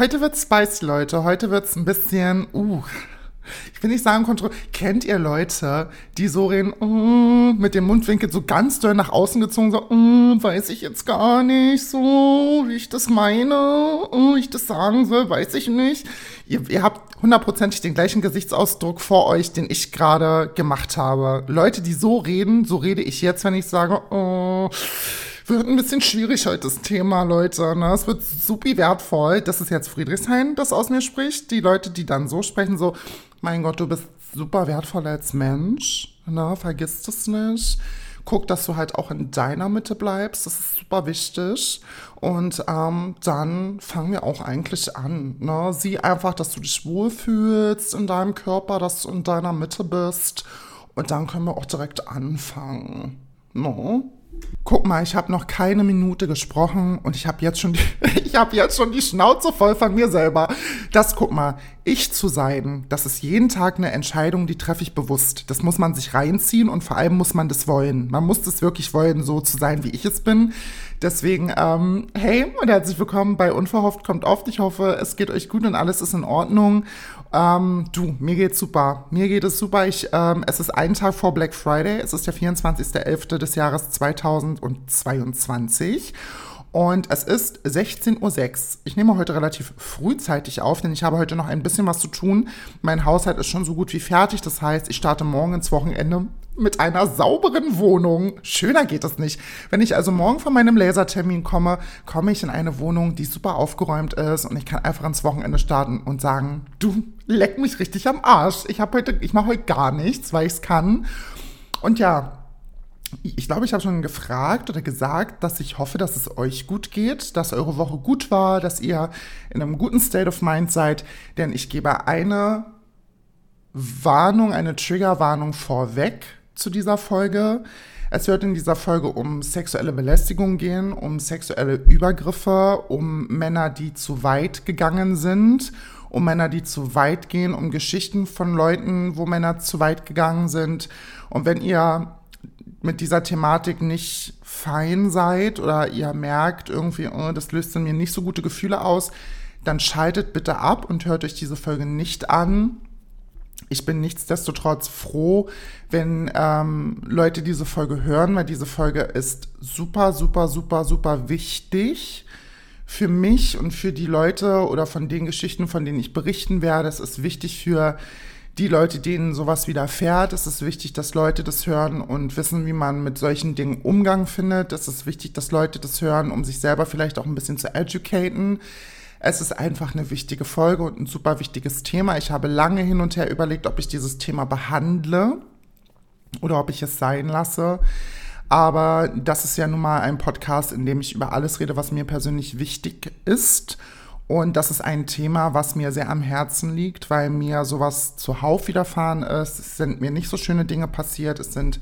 Heute wird's spicy, Leute. Heute wird's ein bisschen, uh, ich will nicht sagen kontrolliert. Kennt ihr Leute, die so reden, uh, mit dem Mundwinkel so ganz doll nach außen gezogen, so, uh, weiß ich jetzt gar nicht so, wie ich das meine, uh, ich das sagen soll, weiß ich nicht. Ihr, ihr habt hundertprozentig den gleichen Gesichtsausdruck vor euch, den ich gerade gemacht habe. Leute, die so reden, so rede ich jetzt, wenn ich sage, uh, wird ein bisschen schwierig heute das Thema, Leute. Ne? Es wird super wertvoll. Das ist jetzt Friedrichshain, das aus mir spricht. Die Leute, die dann so sprechen, so, mein Gott, du bist super wertvoll als Mensch. Ne? Vergiss das nicht. Guck, dass du halt auch in deiner Mitte bleibst. Das ist super wichtig. Und ähm, dann fangen wir auch eigentlich an. Ne? Sieh einfach, dass du dich wohlfühlst in deinem Körper, dass du in deiner Mitte bist. Und dann können wir auch direkt anfangen. No? Guck mal, ich habe noch keine Minute gesprochen und ich habe jetzt schon die, ich habe jetzt schon die Schnauze voll von mir selber. Das guck mal, ich zu sein, das ist jeden Tag eine Entscheidung, die treffe ich bewusst. Das muss man sich reinziehen und vor allem muss man das wollen. Man muss das wirklich wollen, so zu sein, wie ich es bin. Deswegen, ähm, hey und herzlich willkommen bei Unverhofft kommt oft. Ich hoffe, es geht euch gut und alles ist in Ordnung. Ähm, du, mir geht's super. Mir geht es super. Ich, ähm, es ist ein Tag vor Black Friday. Es ist der 24.11. des Jahres 2022. Und es ist 16.06 Uhr. Ich nehme heute relativ frühzeitig auf, denn ich habe heute noch ein bisschen was zu tun. Mein Haushalt ist schon so gut wie fertig. Das heißt, ich starte morgen ins Wochenende mit einer sauberen Wohnung. Schöner geht es nicht. Wenn ich also morgen von meinem Lasertermin komme, komme ich in eine Wohnung, die super aufgeräumt ist und ich kann einfach ins Wochenende starten und sagen, du leck mich richtig am Arsch. Ich habe heute, ich mache heute gar nichts, weil ich es kann. Und ja, ich glaube, ich habe schon gefragt oder gesagt, dass ich hoffe, dass es euch gut geht, dass eure Woche gut war, dass ihr in einem guten State of Mind seid, denn ich gebe eine Warnung, eine Triggerwarnung vorweg zu dieser Folge. Es wird in dieser Folge um sexuelle Belästigung gehen, um sexuelle Übergriffe, um Männer, die zu weit gegangen sind, um Männer, die zu weit gehen, um Geschichten von Leuten, wo Männer zu weit gegangen sind. Und wenn ihr mit dieser Thematik nicht fein seid oder ihr merkt irgendwie, oh, das löst in mir nicht so gute Gefühle aus, dann schaltet bitte ab und hört euch diese Folge nicht an. Ich bin nichtsdestotrotz froh, wenn ähm, Leute diese Folge hören, weil diese Folge ist super, super, super, super wichtig für mich und für die Leute oder von den Geschichten, von denen ich berichten werde. Es ist wichtig für die Leute, denen sowas widerfährt. Es ist wichtig, dass Leute das hören und wissen, wie man mit solchen Dingen Umgang findet. Es ist wichtig, dass Leute das hören, um sich selber vielleicht auch ein bisschen zu educaten. Es ist einfach eine wichtige Folge und ein super wichtiges Thema. Ich habe lange hin und her überlegt, ob ich dieses Thema behandle oder ob ich es sein lasse. Aber das ist ja nun mal ein Podcast, in dem ich über alles rede, was mir persönlich wichtig ist. Und das ist ein Thema, was mir sehr am Herzen liegt, weil mir sowas zuhauf widerfahren ist. Es sind mir nicht so schöne Dinge passiert. Es sind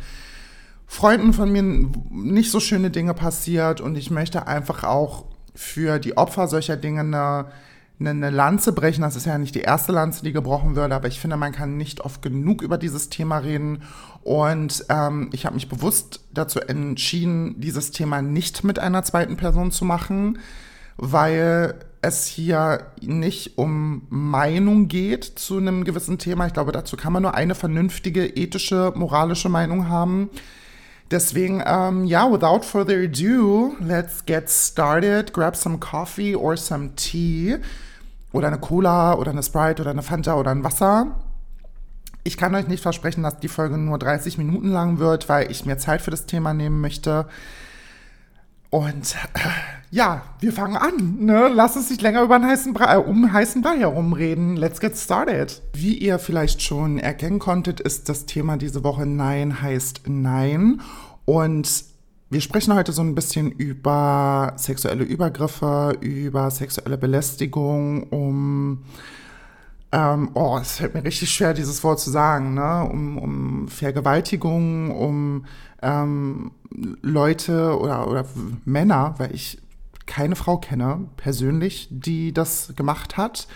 Freunden von mir nicht so schöne Dinge passiert. Und ich möchte einfach auch für die Opfer solcher Dinge eine, eine, eine Lanze brechen. Das ist ja nicht die erste Lanze, die gebrochen würde, aber ich finde, man kann nicht oft genug über dieses Thema reden. Und ähm, ich habe mich bewusst dazu entschieden, dieses Thema nicht mit einer zweiten Person zu machen, weil es hier nicht um Meinung geht zu einem gewissen Thema. Ich glaube, dazu kann man nur eine vernünftige, ethische, moralische Meinung haben. Deswegen, ähm, ja, without further ado, let's get started. Grab some coffee or some tea. Oder eine Cola oder eine Sprite oder eine Fanta oder ein Wasser. Ich kann euch nicht versprechen, dass die Folge nur 30 Minuten lang wird, weil ich mir Zeit für das Thema nehmen möchte. Und äh, ja, wir fangen an. Ne? Lass uns nicht länger über einen heißen Brei, äh, um einen heißen Brei herumreden. Let's get started. Wie ihr vielleicht schon erkennen konntet, ist das Thema diese Woche Nein heißt Nein. Und wir sprechen heute so ein bisschen über sexuelle Übergriffe, über sexuelle Belästigung, um ähm, oh, es fällt mir richtig schwer, dieses Wort zu sagen, ne? um, um Vergewaltigung, um ähm, Leute oder, oder Männer, weil ich keine Frau kenne, persönlich, die das gemacht hat.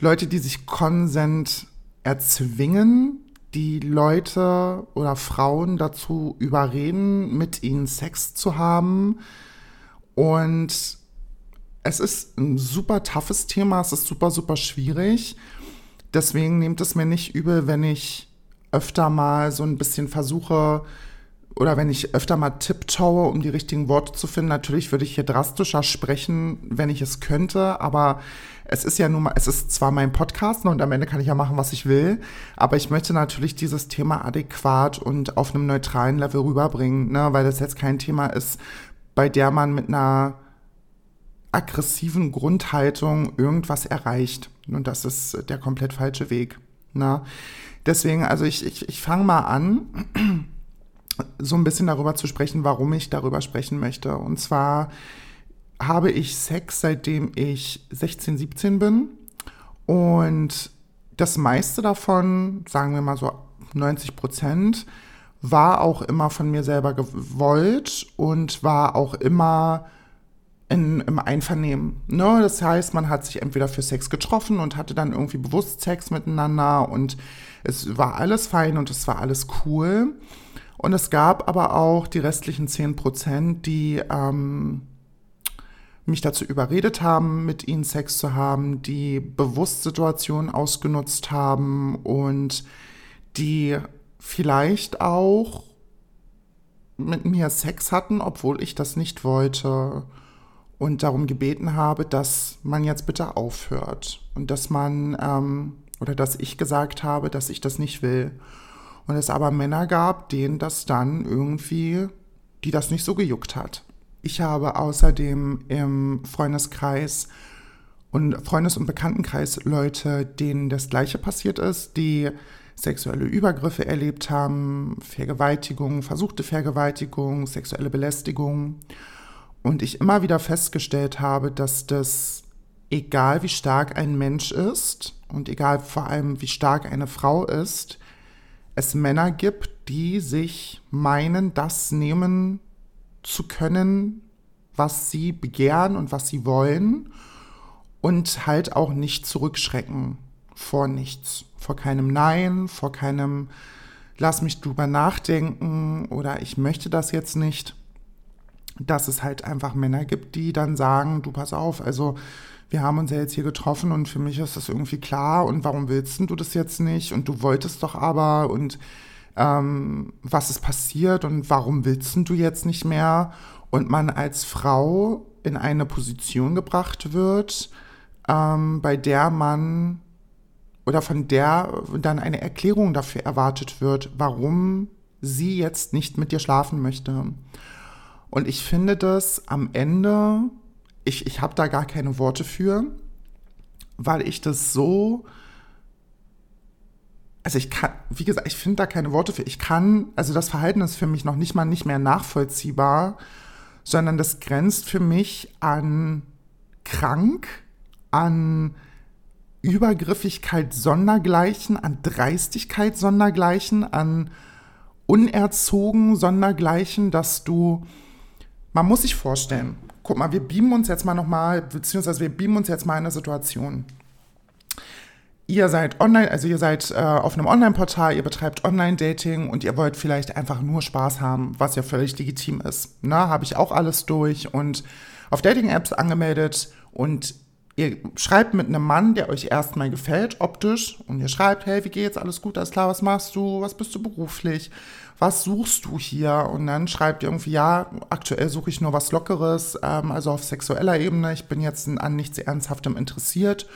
Leute, die sich Konsent erzwingen, die Leute oder Frauen dazu überreden, mit ihnen Sex zu haben und es ist ein super toughes Thema, es ist super, super schwierig. Deswegen nehmt es mir nicht übel, wenn ich öfter mal so ein bisschen versuche, oder wenn ich öfter mal tipptoe, um die richtigen Worte zu finden. Natürlich würde ich hier drastischer sprechen, wenn ich es könnte, aber es ist ja nun mal, es ist zwar mein Podcast ne, und am Ende kann ich ja machen, was ich will, aber ich möchte natürlich dieses Thema adäquat und auf einem neutralen Level rüberbringen, ne, weil das jetzt kein Thema ist, bei der man mit einer aggressiven Grundhaltung irgendwas erreicht. Und das ist der komplett falsche Weg. Ne? Deswegen, also ich, ich, ich fange mal an, so ein bisschen darüber zu sprechen, warum ich darüber sprechen möchte. Und zwar habe ich Sex, seitdem ich 16, 17 bin. Und das meiste davon, sagen wir mal so 90 Prozent, war auch immer von mir selber gewollt und war auch immer in, im Einvernehmen. Ne? Das heißt, man hat sich entweder für Sex getroffen und hatte dann irgendwie bewusst Sex miteinander und es war alles fein und es war alles cool. Und es gab aber auch die restlichen 10 Prozent, die ähm, mich dazu überredet haben, mit ihnen Sex zu haben, die bewusst Situationen ausgenutzt haben und die vielleicht auch mit mir Sex hatten, obwohl ich das nicht wollte und darum gebeten habe, dass man jetzt bitte aufhört und dass man ähm, oder dass ich gesagt habe, dass ich das nicht will. Und es aber Männer gab, denen das dann irgendwie, die das nicht so gejuckt hat. Ich habe außerdem im Freundeskreis und Freundes- und Bekanntenkreis Leute, denen das Gleiche passiert ist, die sexuelle Übergriffe erlebt haben, Vergewaltigung, versuchte Vergewaltigung, sexuelle Belästigung. Und ich immer wieder festgestellt habe, dass das, egal wie stark ein Mensch ist und egal vor allem wie stark eine Frau ist, es Männer gibt, die sich meinen, das nehmen zu können, was sie begehren und was sie wollen und halt auch nicht zurückschrecken vor nichts, vor keinem Nein, vor keinem Lass mich drüber nachdenken oder ich möchte das jetzt nicht, dass es halt einfach Männer gibt, die dann sagen, du pass auf, also wir haben uns ja jetzt hier getroffen und für mich ist das irgendwie klar und warum willst du das jetzt nicht und du wolltest doch aber und ähm, was ist passiert und warum willst du jetzt nicht mehr? Und man als Frau in eine Position gebracht wird, ähm, bei der man oder von der dann eine Erklärung dafür erwartet wird, warum sie jetzt nicht mit dir schlafen möchte. Und ich finde das am Ende, ich, ich habe da gar keine Worte für, weil ich das so also ich kann, wie gesagt, ich finde da keine Worte für. Ich kann, also das Verhalten ist für mich noch nicht mal nicht mehr nachvollziehbar, sondern das grenzt für mich an krank, an Übergriffigkeit sondergleichen, an Dreistigkeit sondergleichen, an unerzogen sondergleichen, dass du, man muss sich vorstellen, guck mal, wir beamen uns jetzt mal nochmal, beziehungsweise wir beamen uns jetzt mal in eine Situation ihr seid online, also ihr seid äh, auf einem Online-Portal, ihr betreibt Online-Dating und ihr wollt vielleicht einfach nur Spaß haben, was ja völlig legitim ist. Na, habe ich auch alles durch und auf Dating-Apps angemeldet und ihr schreibt mit einem Mann, der euch erstmal gefällt, optisch, und ihr schreibt, hey, wie geht's, alles gut, alles klar, was machst du, was bist du beruflich, was suchst du hier? Und dann schreibt ihr irgendwie, ja, aktuell suche ich nur was Lockeres, ähm, also auf sexueller Ebene, ich bin jetzt an nichts Ernsthaftem interessiert.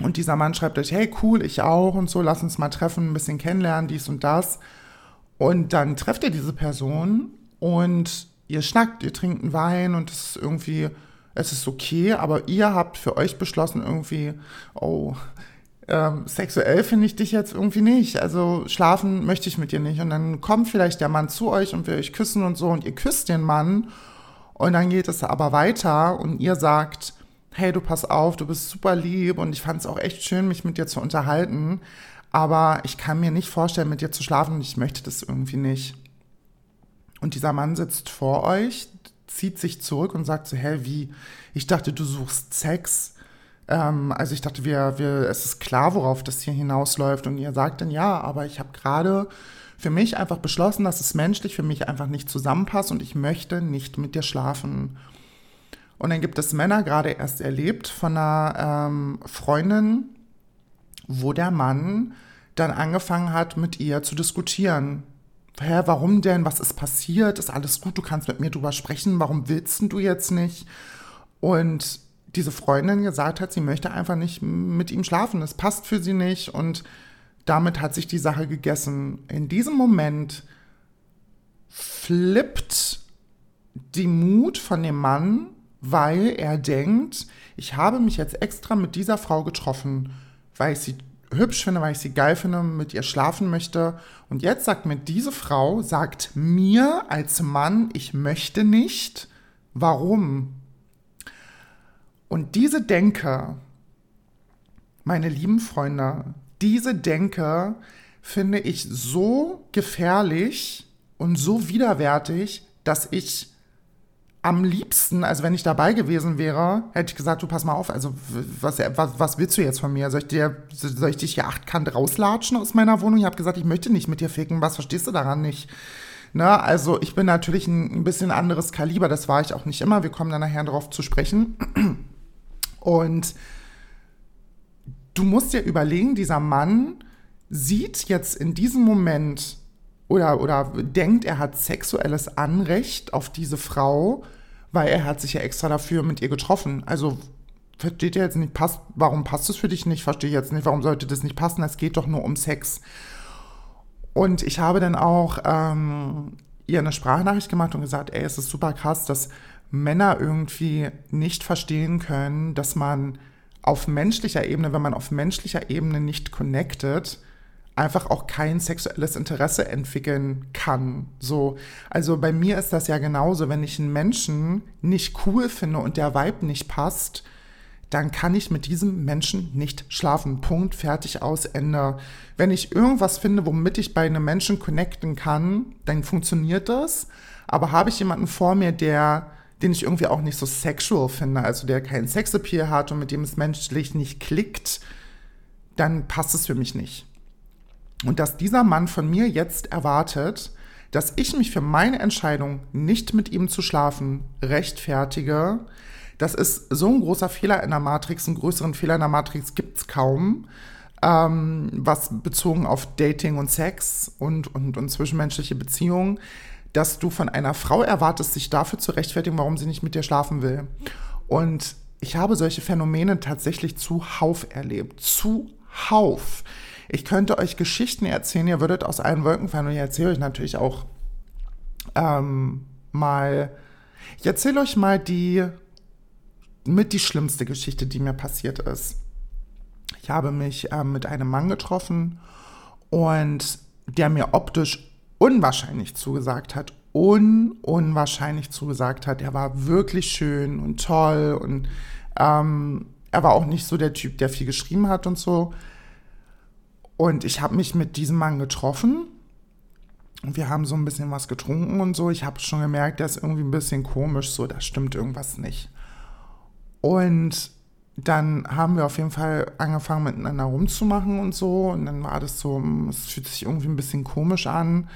Und dieser Mann schreibt euch, hey, cool, ich auch und so, lass uns mal treffen, ein bisschen kennenlernen, dies und das. Und dann trefft ihr diese Person und ihr schnackt, ihr trinkt einen Wein und es ist irgendwie, es ist okay, aber ihr habt für euch beschlossen, irgendwie, oh, ähm, sexuell finde ich dich jetzt irgendwie nicht. Also schlafen möchte ich mit dir nicht. Und dann kommt vielleicht der Mann zu euch und will euch küssen und so und ihr küsst den Mann. Und dann geht es aber weiter und ihr sagt, hey, du pass auf, du bist super lieb und ich fand es auch echt schön, mich mit dir zu unterhalten, aber ich kann mir nicht vorstellen, mit dir zu schlafen und ich möchte das irgendwie nicht. Und dieser Mann sitzt vor euch, zieht sich zurück und sagt so, hä, wie? Ich dachte, du suchst Sex. Ähm, also ich dachte, wir, wir, es ist klar, worauf das hier hinausläuft. Und ihr sagt dann, ja, aber ich habe gerade für mich einfach beschlossen, dass es menschlich für mich einfach nicht zusammenpasst und ich möchte nicht mit dir schlafen. Und dann gibt es Männer, gerade erst erlebt, von einer ähm, Freundin, wo der Mann dann angefangen hat, mit ihr zu diskutieren. Hä, warum denn? Was ist passiert? Ist alles gut? Du kannst mit mir drüber sprechen. Warum willst du jetzt nicht? Und diese Freundin gesagt hat, sie möchte einfach nicht mit ihm schlafen. Es passt für sie nicht. Und damit hat sich die Sache gegessen. In diesem Moment flippt die Mut von dem Mann, weil er denkt, ich habe mich jetzt extra mit dieser Frau getroffen, weil ich sie hübsch finde, weil ich sie geil finde, mit ihr schlafen möchte. Und jetzt sagt mir diese Frau, sagt mir als Mann, ich möchte nicht. Warum? Und diese Denke, meine lieben Freunde, diese Denke finde ich so gefährlich und so widerwärtig, dass ich am liebsten, also wenn ich dabei gewesen wäre, hätte ich gesagt, du pass mal auf, also was, was, was willst du jetzt von mir? Soll ich, dir, soll ich dich hier achtkant rauslatschen aus meiner Wohnung? Ich habe gesagt, ich möchte nicht mit dir ficken. Was verstehst du daran nicht? Na, also ich bin natürlich ein, ein bisschen anderes Kaliber, das war ich auch nicht immer. Wir kommen dann nachher darauf zu sprechen. Und du musst dir überlegen, dieser Mann sieht jetzt in diesem Moment oder, oder denkt, er hat sexuelles Anrecht auf diese Frau, weil er hat sich ja extra dafür mit ihr getroffen. Also versteht ihr jetzt nicht, passt, warum passt es für dich nicht? Verstehe ich jetzt nicht, warum sollte das nicht passen? Es geht doch nur um Sex. Und ich habe dann auch ähm, ihr eine Sprachnachricht gemacht und gesagt, ey, es ist super krass, dass Männer irgendwie nicht verstehen können, dass man auf menschlicher Ebene, wenn man auf menschlicher Ebene nicht connected, einfach auch kein sexuelles Interesse entwickeln kann. So, also bei mir ist das ja genauso, wenn ich einen Menschen nicht cool finde und der Vibe nicht passt, dann kann ich mit diesem Menschen nicht schlafen. Punkt, fertig, aus, Ende. Wenn ich irgendwas finde, womit ich bei einem Menschen connecten kann, dann funktioniert das. Aber habe ich jemanden vor mir, der den ich irgendwie auch nicht so sexual finde, also der keinen Sexappeal hat und mit dem es menschlich nicht klickt, dann passt es für mich nicht. Und dass dieser Mann von mir jetzt erwartet, dass ich mich für meine Entscheidung, nicht mit ihm zu schlafen, rechtfertige, das ist so ein großer Fehler in der Matrix, einen größeren Fehler in der Matrix gibt es kaum, ähm, was bezogen auf Dating und Sex und, und, und zwischenmenschliche Beziehungen, dass du von einer Frau erwartest, sich dafür zu rechtfertigen, warum sie nicht mit dir schlafen will. Und ich habe solche Phänomene tatsächlich zuhauf erlebt. Zuhauf. Ich könnte euch Geschichten erzählen, ihr würdet aus allen Wolken fallen und ich erzähle euch natürlich auch ähm, mal, ich erzähle euch mal die mit die schlimmste Geschichte, die mir passiert ist. Ich habe mich ähm, mit einem Mann getroffen und der mir optisch unwahrscheinlich zugesagt hat. Un unwahrscheinlich zugesagt hat. Er war wirklich schön und toll und ähm, er war auch nicht so der Typ, der viel geschrieben hat und so. Und ich habe mich mit diesem Mann getroffen. Und wir haben so ein bisschen was getrunken und so. Ich habe schon gemerkt, der ist irgendwie ein bisschen komisch, so, da stimmt irgendwas nicht. Und dann haben wir auf jeden Fall angefangen miteinander rumzumachen und so. Und dann war das so, es fühlt sich irgendwie ein bisschen komisch an.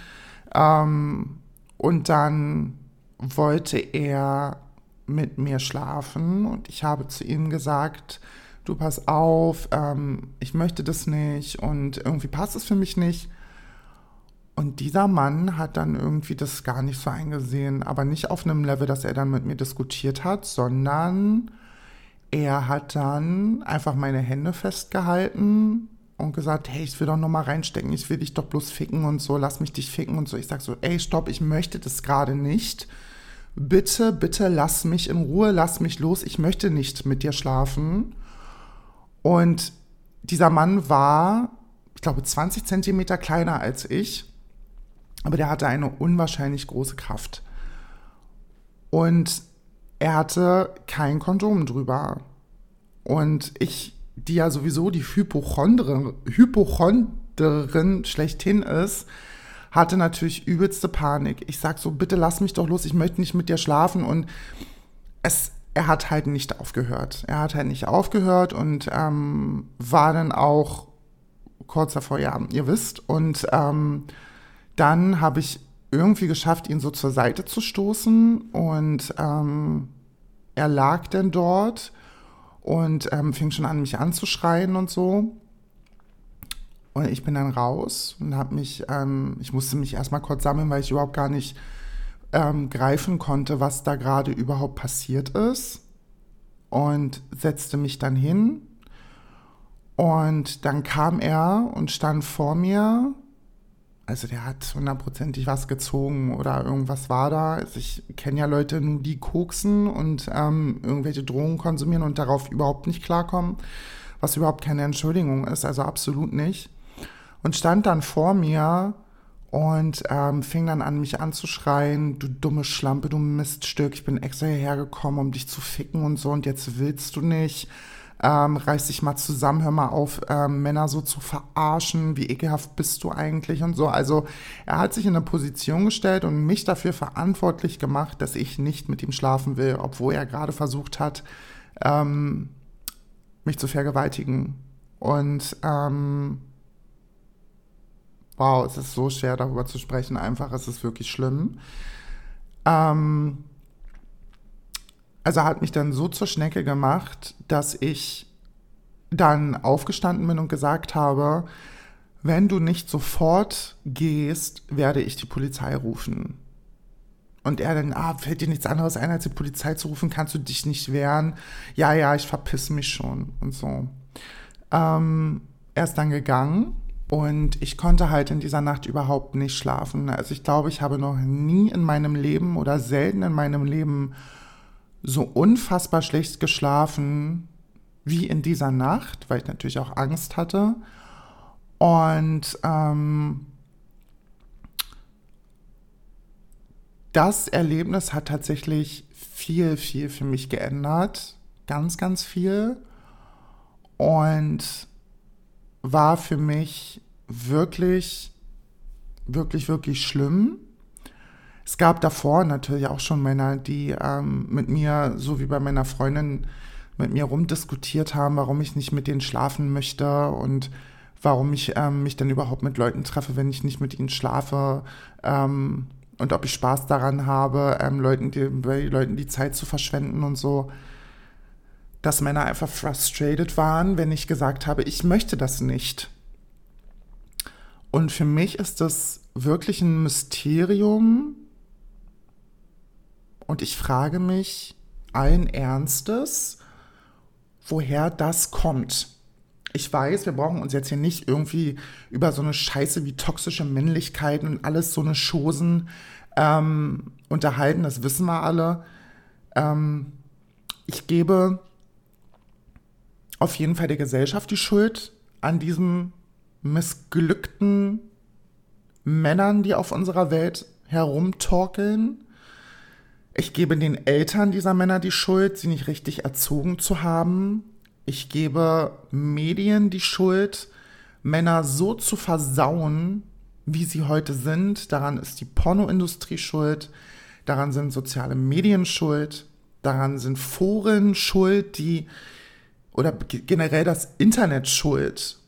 Ähm, und dann wollte er mit mir schlafen und ich habe zu ihm gesagt, du pass auf, ähm, ich möchte das nicht und irgendwie passt es für mich nicht. Und dieser Mann hat dann irgendwie das gar nicht so eingesehen, aber nicht auf einem Level, dass er dann mit mir diskutiert hat, sondern er hat dann einfach meine Hände festgehalten und gesagt, hey, ich will doch noch mal reinstecken, ich will dich doch bloß ficken und so, lass mich dich ficken und so. Ich sag so, ey, stopp, ich möchte das gerade nicht. Bitte, bitte lass mich in Ruhe, lass mich los, ich möchte nicht mit dir schlafen. Und dieser Mann war, ich glaube, 20 Zentimeter kleiner als ich, aber der hatte eine unwahrscheinlich große Kraft. Und er hatte kein Kondom drüber. Und ich, die ja sowieso die Hypochondrin, Hypochondrin schlechthin ist, hatte natürlich übelste Panik. Ich sag so, bitte lass mich doch los, ich möchte nicht mit dir schlafen. Und es, er hat halt nicht aufgehört. Er hat halt nicht aufgehört und ähm, war dann auch kurz davor, ja, ihr wisst. Und ähm, dann habe ich irgendwie geschafft, ihn so zur Seite zu stoßen und ähm, er lag denn dort und ähm, fing schon an, mich anzuschreien und so. Und ich bin dann raus und habe mich, ähm, ich musste mich erstmal kurz sammeln, weil ich überhaupt gar nicht ähm, greifen konnte, was da gerade überhaupt passiert ist. Und setzte mich dann hin. Und dann kam er und stand vor mir. Also der hat hundertprozentig was gezogen oder irgendwas war da. Also ich kenne ja Leute, die koksen und ähm, irgendwelche Drohungen konsumieren und darauf überhaupt nicht klarkommen, was überhaupt keine Entschuldigung ist, also absolut nicht und stand dann vor mir und ähm, fing dann an, mich anzuschreien, du dumme Schlampe, du Miststück, ich bin extra hierher gekommen, um dich zu ficken und so und jetzt willst du nicht. Ähm, reiß dich mal zusammen, hör mal auf, ähm, Männer so zu verarschen, wie ekelhaft bist du eigentlich und so. Also er hat sich in eine Position gestellt und mich dafür verantwortlich gemacht, dass ich nicht mit ihm schlafen will, obwohl er gerade versucht hat, ähm, mich zu vergewaltigen. Und ähm, wow, es ist so schwer darüber zu sprechen, einfach, es ist wirklich schlimm. Ähm, also hat mich dann so zur Schnecke gemacht, dass ich dann aufgestanden bin und gesagt habe, wenn du nicht sofort gehst, werde ich die Polizei rufen. Und er dann, ah, fällt dir nichts anderes ein, als die Polizei zu rufen, kannst du dich nicht wehren? Ja, ja, ich verpiss mich schon und so. Ähm, er ist dann gegangen und ich konnte halt in dieser Nacht überhaupt nicht schlafen. Also ich glaube, ich habe noch nie in meinem Leben oder selten in meinem Leben so unfassbar schlecht geschlafen wie in dieser Nacht, weil ich natürlich auch Angst hatte. Und ähm, das Erlebnis hat tatsächlich viel, viel für mich geändert. Ganz, ganz viel. Und war für mich wirklich, wirklich, wirklich schlimm. Es gab davor natürlich auch schon Männer, die ähm, mit mir, so wie bei meiner Freundin, mit mir rumdiskutiert haben, warum ich nicht mit denen schlafen möchte und warum ich ähm, mich dann überhaupt mit Leuten treffe, wenn ich nicht mit ihnen schlafe ähm, und ob ich Spaß daran habe, ähm, Leuten, die, bei Leuten die Zeit zu verschwenden und so dass Männer einfach frustrated waren, wenn ich gesagt habe, ich möchte das nicht. Und für mich ist das wirklich ein Mysterium. Und ich frage mich allen Ernstes, woher das kommt. Ich weiß, wir brauchen uns jetzt hier nicht irgendwie über so eine Scheiße wie toxische Männlichkeit und alles so eine Chosen ähm, unterhalten, das wissen wir alle. Ähm, ich gebe auf jeden Fall der Gesellschaft die Schuld an diesen missglückten Männern, die auf unserer Welt herumtorkeln. Ich gebe den Eltern dieser Männer die Schuld, sie nicht richtig erzogen zu haben. Ich gebe Medien die Schuld, Männer so zu versauen, wie sie heute sind. Daran ist die Pornoindustrie schuld, daran sind soziale Medien schuld, daran sind Foren schuld, die oder generell das Internet schuld,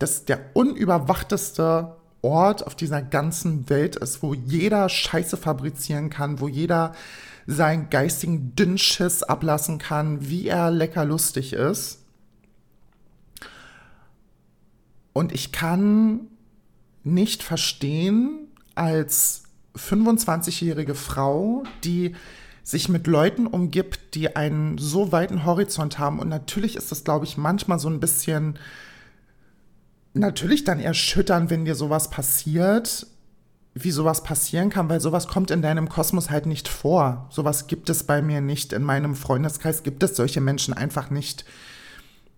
dass der unüberwachteste Ort auf dieser ganzen Welt ist, wo jeder Scheiße fabrizieren kann, wo jeder seinen geistigen Dünnschiss ablassen kann, wie er lecker lustig ist. Und ich kann nicht verstehen, als 25-jährige Frau, die sich mit Leuten umgibt, die einen so weiten Horizont haben. Und natürlich ist das, glaube ich, manchmal so ein bisschen, natürlich dann erschütternd, wenn dir sowas passiert, wie sowas passieren kann, weil sowas kommt in deinem Kosmos halt nicht vor. Sowas gibt es bei mir nicht. In meinem Freundeskreis gibt es solche Menschen einfach nicht.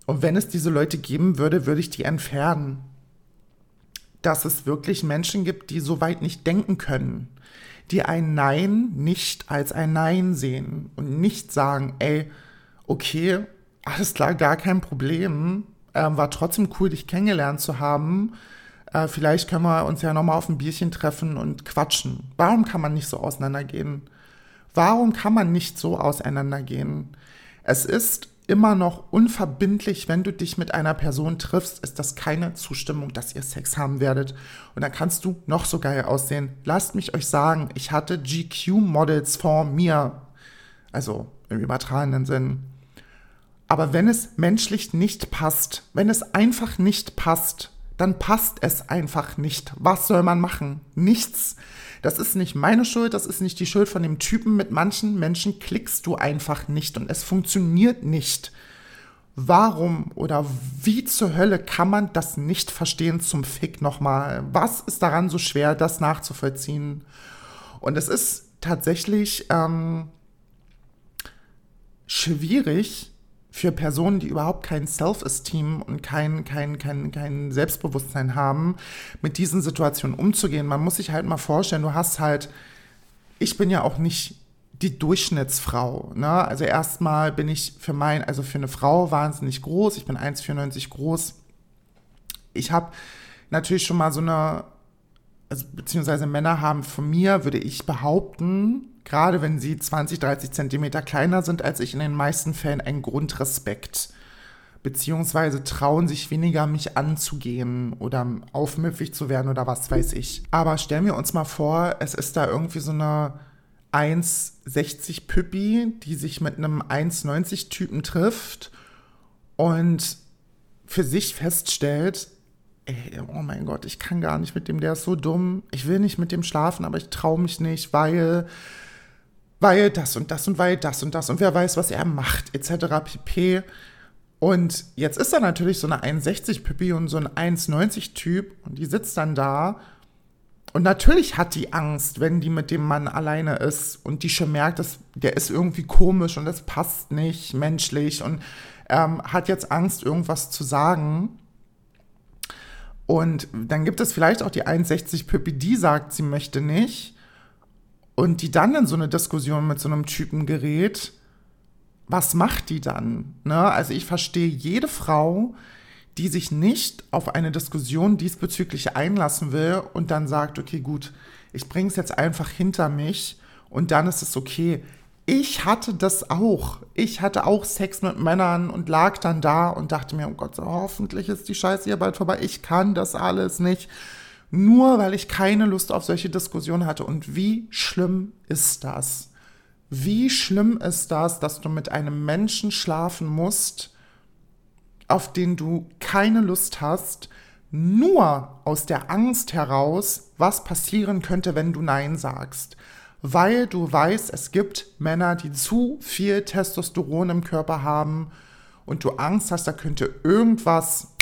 Und wenn es diese Leute geben würde, würde ich die entfernen. Dass es wirklich Menschen gibt, die so weit nicht denken können die ein Nein nicht als ein Nein sehen und nicht sagen, ey, okay, alles klar, gar kein Problem, äh, war trotzdem cool, dich kennengelernt zu haben. Äh, vielleicht können wir uns ja nochmal auf ein Bierchen treffen und quatschen. Warum kann man nicht so auseinandergehen? Warum kann man nicht so auseinandergehen? Es ist immer noch unverbindlich, wenn du dich mit einer Person triffst, ist das keine Zustimmung, dass ihr Sex haben werdet. Und dann kannst du noch so geil aussehen. Lasst mich euch sagen, ich hatte GQ-Models vor mir. Also im übertragenen Sinn. Aber wenn es menschlich nicht passt, wenn es einfach nicht passt, dann passt es einfach nicht. Was soll man machen? Nichts. Das ist nicht meine Schuld, das ist nicht die Schuld von dem Typen. Mit manchen Menschen klickst du einfach nicht und es funktioniert nicht. Warum oder wie zur Hölle kann man das nicht verstehen zum Fick nochmal? Was ist daran so schwer, das nachzuvollziehen? Und es ist tatsächlich ähm, schwierig, für Personen, die überhaupt kein Self-Esteem und kein, kein, kein, kein Selbstbewusstsein haben, mit diesen Situationen umzugehen. Man muss sich halt mal vorstellen, du hast halt, ich bin ja auch nicht die Durchschnittsfrau. Ne? Also erstmal bin ich für mein, also für eine Frau wahnsinnig groß. Ich bin 1,94 groß. Ich habe natürlich schon mal so eine, also beziehungsweise Männer haben von mir, würde ich behaupten, gerade wenn sie 20, 30 Zentimeter kleiner sind als ich, in den meisten Fällen einen Grundrespekt. Beziehungsweise trauen sich weniger, mich anzugehen oder aufmüpfig zu werden oder was weiß ich. Aber stellen wir uns mal vor, es ist da irgendwie so eine 1,60 Püppi, die sich mit einem 1,90 Typen trifft und für sich feststellt, ey, oh mein Gott, ich kann gar nicht mit dem, der ist so dumm. Ich will nicht mit dem schlafen, aber ich traue mich nicht, weil weil das und das und weil das und das und wer weiß, was er macht, etc. pp. Und jetzt ist da natürlich so eine 1,60 Pippi und so ein 1,90 Typ und die sitzt dann da und natürlich hat die Angst, wenn die mit dem Mann alleine ist und die schon merkt, dass der ist irgendwie komisch und das passt nicht menschlich und ähm, hat jetzt Angst, irgendwas zu sagen. Und dann gibt es vielleicht auch die 1,60 Pippi, die sagt, sie möchte nicht und die dann in so eine Diskussion mit so einem Typen gerät, was macht die dann? Ne? Also ich verstehe jede Frau, die sich nicht auf eine Diskussion diesbezüglich einlassen will und dann sagt, okay, gut, ich bringe es jetzt einfach hinter mich und dann ist es okay. Ich hatte das auch. Ich hatte auch Sex mit Männern und lag dann da und dachte mir, oh Gott, so, hoffentlich ist die Scheiße hier bald vorbei. Ich kann das alles nicht nur weil ich keine Lust auf solche Diskussionen hatte. Und wie schlimm ist das? Wie schlimm ist das, dass du mit einem Menschen schlafen musst, auf den du keine Lust hast, nur aus der Angst heraus, was passieren könnte, wenn du Nein sagst. Weil du weißt, es gibt Männer, die zu viel Testosteron im Körper haben und du Angst hast, da könnte irgendwas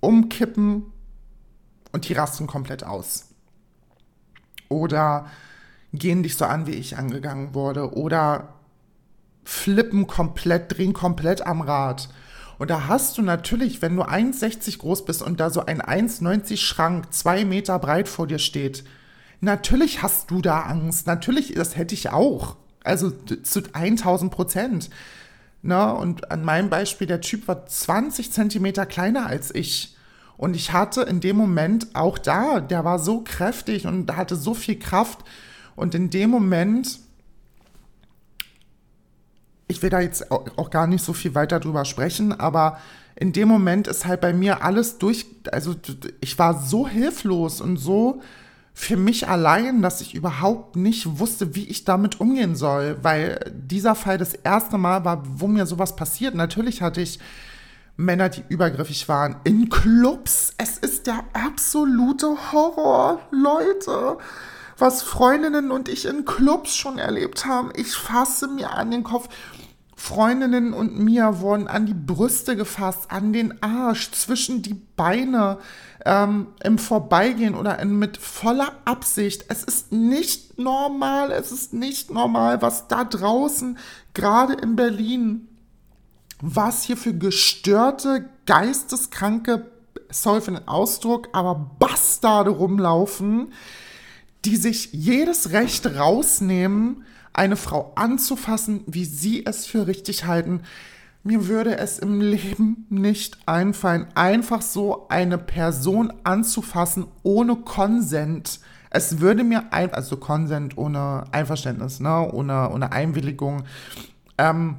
umkippen und die rasten komplett aus. Oder gehen dich so an, wie ich angegangen wurde. Oder flippen komplett, drehen komplett am Rad. Und da hast du natürlich, wenn du 1,60 groß bist und da so ein 1,90 Schrank zwei Meter breit vor dir steht, natürlich hast du da Angst. Natürlich, das hätte ich auch. Also zu 1000 Prozent. Ne? Und an meinem Beispiel, der Typ war 20 Zentimeter kleiner als ich. Und ich hatte in dem Moment auch da, der war so kräftig und hatte so viel Kraft. Und in dem Moment, ich will da jetzt auch gar nicht so viel weiter drüber sprechen, aber in dem Moment ist halt bei mir alles durch, also ich war so hilflos und so für mich allein, dass ich überhaupt nicht wusste, wie ich damit umgehen soll, weil dieser Fall das erste Mal war, wo mir sowas passiert. Natürlich hatte ich Männer, die übergriffig waren, in Clubs. Es ist der absolute Horror, Leute. Was Freundinnen und ich in Clubs schon erlebt haben. Ich fasse mir an den Kopf. Freundinnen und mir wurden an die Brüste gefasst, an den Arsch, zwischen die Beine, ähm, im Vorbeigehen oder in, mit voller Absicht. Es ist nicht normal, es ist nicht normal, was da draußen, gerade in Berlin, was hier für gestörte, geisteskranke, sorry für den Ausdruck, aber Bastarde rumlaufen, die sich jedes Recht rausnehmen, eine Frau anzufassen, wie sie es für richtig halten. Mir würde es im Leben nicht einfallen, einfach so eine Person anzufassen ohne Konsent. Es würde mir ein, also Konsent ohne Einverständnis, ne, ohne, ohne Einwilligung. Ähm,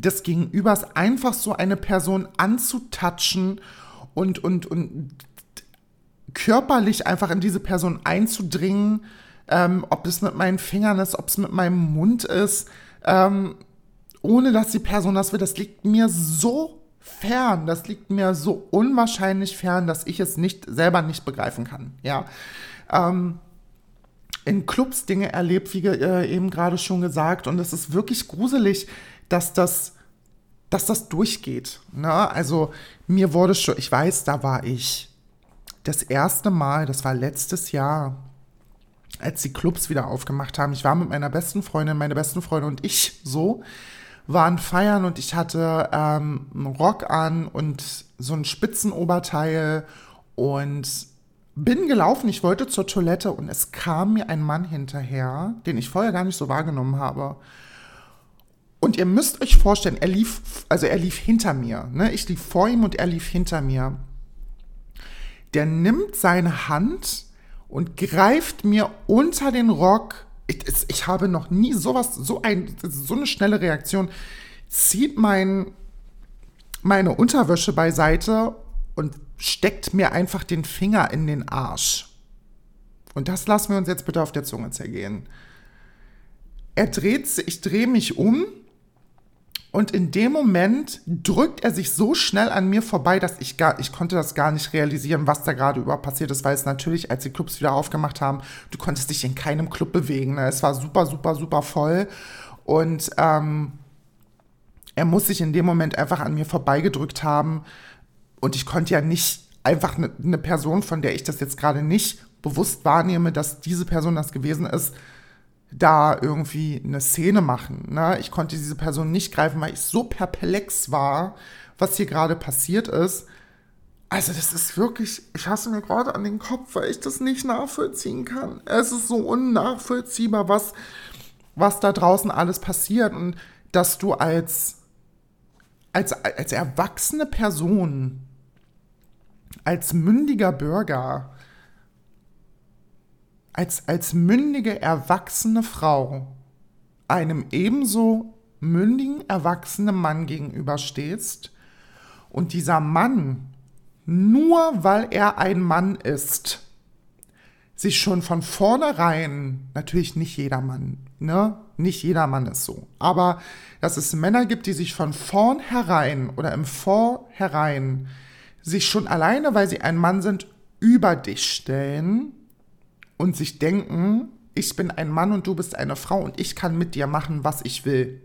des Gegenübers einfach so eine Person anzutatschen und, und, und körperlich einfach in diese Person einzudringen, ähm, ob es mit meinen Fingern ist, ob es mit meinem Mund ist. ähm, ohne dass die Person das will, das liegt mir so fern, das liegt mir so unwahrscheinlich fern, dass ich es nicht selber nicht begreifen kann. Ja, ähm, in Clubs Dinge erlebt, wie äh, eben gerade schon gesagt, und es ist wirklich gruselig, dass das, dass das durchgeht. Ne? Also mir wurde schon, ich weiß, da war ich das erste Mal, das war letztes Jahr, als die Clubs wieder aufgemacht haben. Ich war mit meiner besten Freundin, meine besten Freunde und ich so, waren feiern und ich hatte ähm, einen Rock an und so ein Spitzenoberteil und bin gelaufen, ich wollte zur Toilette und es kam mir ein Mann hinterher, den ich vorher gar nicht so wahrgenommen habe. Und ihr müsst euch vorstellen, er lief, also er lief hinter mir. Ne? Ich lief vor ihm und er lief hinter mir. Der nimmt seine Hand und greift mir unter den Rock. Ich, ich habe noch nie sowas, so, ein, so eine schnelle Reaktion. Zieht mein, meine Unterwäsche beiseite und steckt mir einfach den Finger in den Arsch. Und das lassen wir uns jetzt bitte auf der Zunge zergehen. Er dreht ich drehe mich um und in dem Moment drückt er sich so schnell an mir vorbei, dass ich gar, ich konnte das gar nicht realisieren, was da gerade überhaupt passiert ist, weil es natürlich, als die Clubs wieder aufgemacht haben, du konntest dich in keinem Club bewegen. Ne? Es war super, super, super voll. Und ähm, er muss sich in dem Moment einfach an mir vorbeigedrückt haben. Und ich konnte ja nicht einfach eine, eine Person, von der ich das jetzt gerade nicht bewusst wahrnehme, dass diese Person das gewesen ist, da irgendwie eine Szene machen. Ne? Ich konnte diese Person nicht greifen, weil ich so perplex war, was hier gerade passiert ist. Also das ist wirklich, ich hasse mir gerade an den Kopf, weil ich das nicht nachvollziehen kann. Es ist so unnachvollziehbar, was, was da draußen alles passiert und dass du als, als, als erwachsene Person als mündiger Bürger, als, als mündige, erwachsene Frau einem ebenso mündigen, erwachsenen Mann gegenüberstehst und dieser Mann, nur weil er ein Mann ist, sich schon von vornherein, natürlich nicht jeder Mann, ne? Nicht jeder Mann ist so. Aber dass es Männer gibt, die sich von vornherein oder im Vorherein sich schon alleine, weil sie ein Mann sind, über dich stellen und sich denken, ich bin ein Mann und du bist eine Frau und ich kann mit dir machen, was ich will.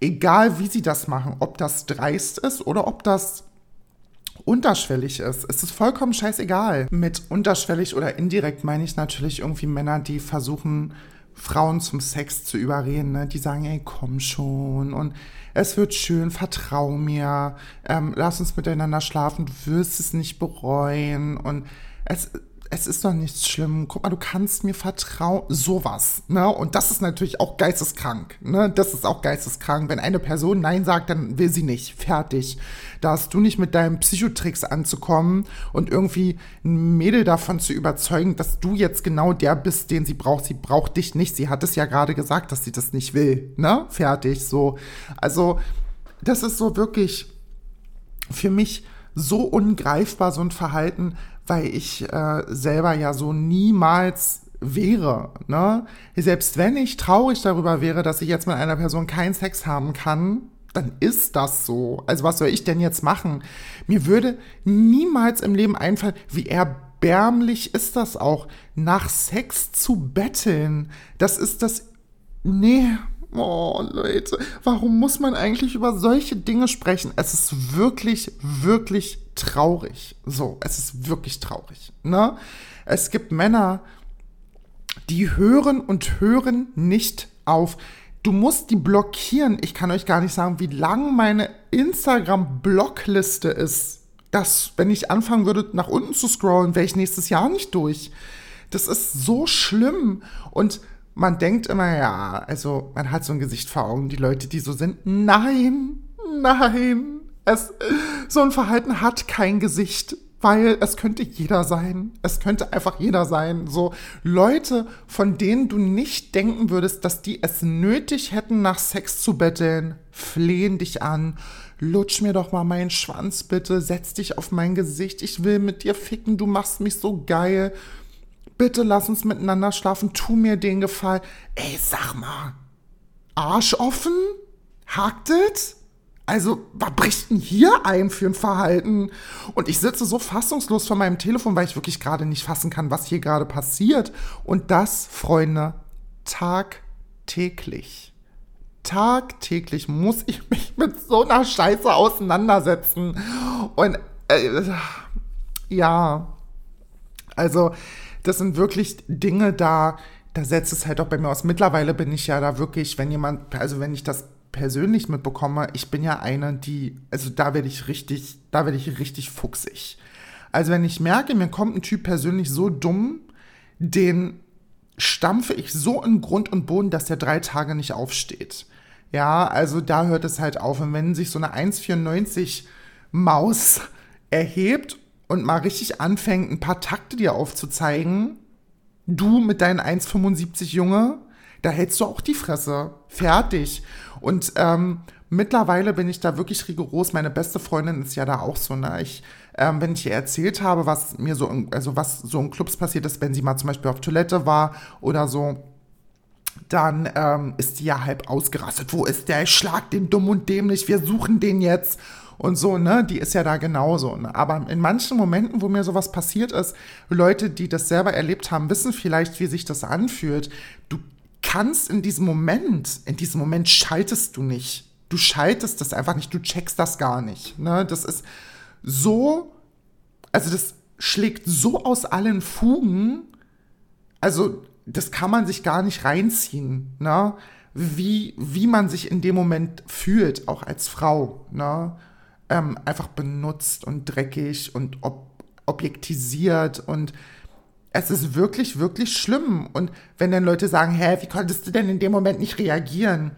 Egal wie sie das machen, ob das dreist ist oder ob das unterschwellig ist. Es ist vollkommen scheißegal. Mit unterschwellig oder indirekt meine ich natürlich irgendwie Männer, die versuchen, Frauen zum Sex zu überreden. Ne? Die sagen, ey, komm schon und es wird schön, vertrau mir, ähm, lass uns miteinander schlafen, du wirst es nicht bereuen und es, es ist doch nichts schlimm. Guck mal, du kannst mir vertrauen. Sowas. Ne? Und das ist natürlich auch geisteskrank. Ne? Das ist auch geisteskrank. Wenn eine Person Nein sagt, dann will sie nicht. Fertig. Da hast du nicht mit deinen Psychotricks anzukommen und irgendwie ein Mädel davon zu überzeugen, dass du jetzt genau der bist, den sie braucht. Sie braucht dich nicht. Sie hat es ja gerade gesagt, dass sie das nicht will. Ne? Fertig. So. Also, das ist so wirklich für mich so ungreifbar, so ein Verhalten, weil ich äh, selber ja so niemals wäre. Ne? Selbst wenn ich traurig darüber wäre, dass ich jetzt mit einer Person keinen Sex haben kann, dann ist das so. Also was soll ich denn jetzt machen? Mir würde niemals im Leben einfallen, wie erbärmlich ist das auch, nach Sex zu betteln. Das ist das. Nee, Oh, Leute, warum muss man eigentlich über solche Dinge sprechen? Es ist wirklich, wirklich traurig. So, es ist wirklich traurig. Ne? Es gibt Männer, die hören und hören nicht auf. Du musst die blockieren. Ich kann euch gar nicht sagen, wie lang meine Instagram-Blockliste ist. Das, wenn ich anfangen würde, nach unten zu scrollen, wäre ich nächstes Jahr nicht durch. Das ist so schlimm. Und man denkt immer, ja, also man hat so ein Gesicht vor Augen, die Leute, die so sind. Nein, nein. Es, so ein Verhalten hat kein Gesicht, weil es könnte jeder sein. Es könnte einfach jeder sein. So Leute, von denen du nicht denken würdest, dass die es nötig hätten, nach Sex zu betteln, flehen dich an. Lutsch mir doch mal meinen Schwanz bitte, setz dich auf mein Gesicht, ich will mit dir ficken, du machst mich so geil bitte lass uns miteinander schlafen, tu mir den Gefallen. Ey, sag mal. Arsch offen? Hakt es? Also, was bricht denn hier ein für ein Verhalten? Und ich sitze so fassungslos vor meinem Telefon, weil ich wirklich gerade nicht fassen kann, was hier gerade passiert. Und das, Freunde, tagtäglich. Tagtäglich muss ich mich mit so einer Scheiße auseinandersetzen. Und äh, ja, also das sind wirklich Dinge da, da setzt es halt auch bei mir aus. Mittlerweile bin ich ja da wirklich, wenn jemand, also wenn ich das persönlich mitbekomme, ich bin ja eine, die, also da werde ich richtig, da werde ich richtig fuchsig. Also wenn ich merke, mir kommt ein Typ persönlich so dumm, den stampfe ich so in Grund und Boden, dass der drei Tage nicht aufsteht. Ja, also da hört es halt auf. Und wenn sich so eine 1,94 Maus erhebt und mal richtig anfängt, ein paar Takte dir aufzuzeigen, du mit deinen 1,75 Junge, da hältst du auch die Fresse. Fertig. Und ähm, mittlerweile bin ich da wirklich rigoros. Meine beste Freundin ist ja da auch so, ne? Ich, ähm, wenn ich ihr erzählt habe, was mir so, in, also was so in Clubs passiert ist, wenn sie mal zum Beispiel auf Toilette war oder so, dann ähm, ist sie ja halb ausgerastet. Wo ist der? Ich schlag den dumm und dämlich. Wir suchen den jetzt. Und so, ne? Die ist ja da genauso. Ne? Aber in manchen Momenten, wo mir sowas passiert ist, Leute, die das selber erlebt haben, wissen vielleicht, wie sich das anfühlt. Du kannst in diesem Moment, in diesem Moment schaltest du nicht. Du schaltest das einfach nicht, du checkst das gar nicht. Ne? Das ist so, also das schlägt so aus allen Fugen, also das kann man sich gar nicht reinziehen, ne? wie, wie man sich in dem Moment fühlt, auch als Frau. Ne? Ähm, einfach benutzt und dreckig und ob objektisiert und es ist wirklich, wirklich schlimm. Und wenn dann Leute sagen, hä, wie konntest du denn in dem Moment nicht reagieren?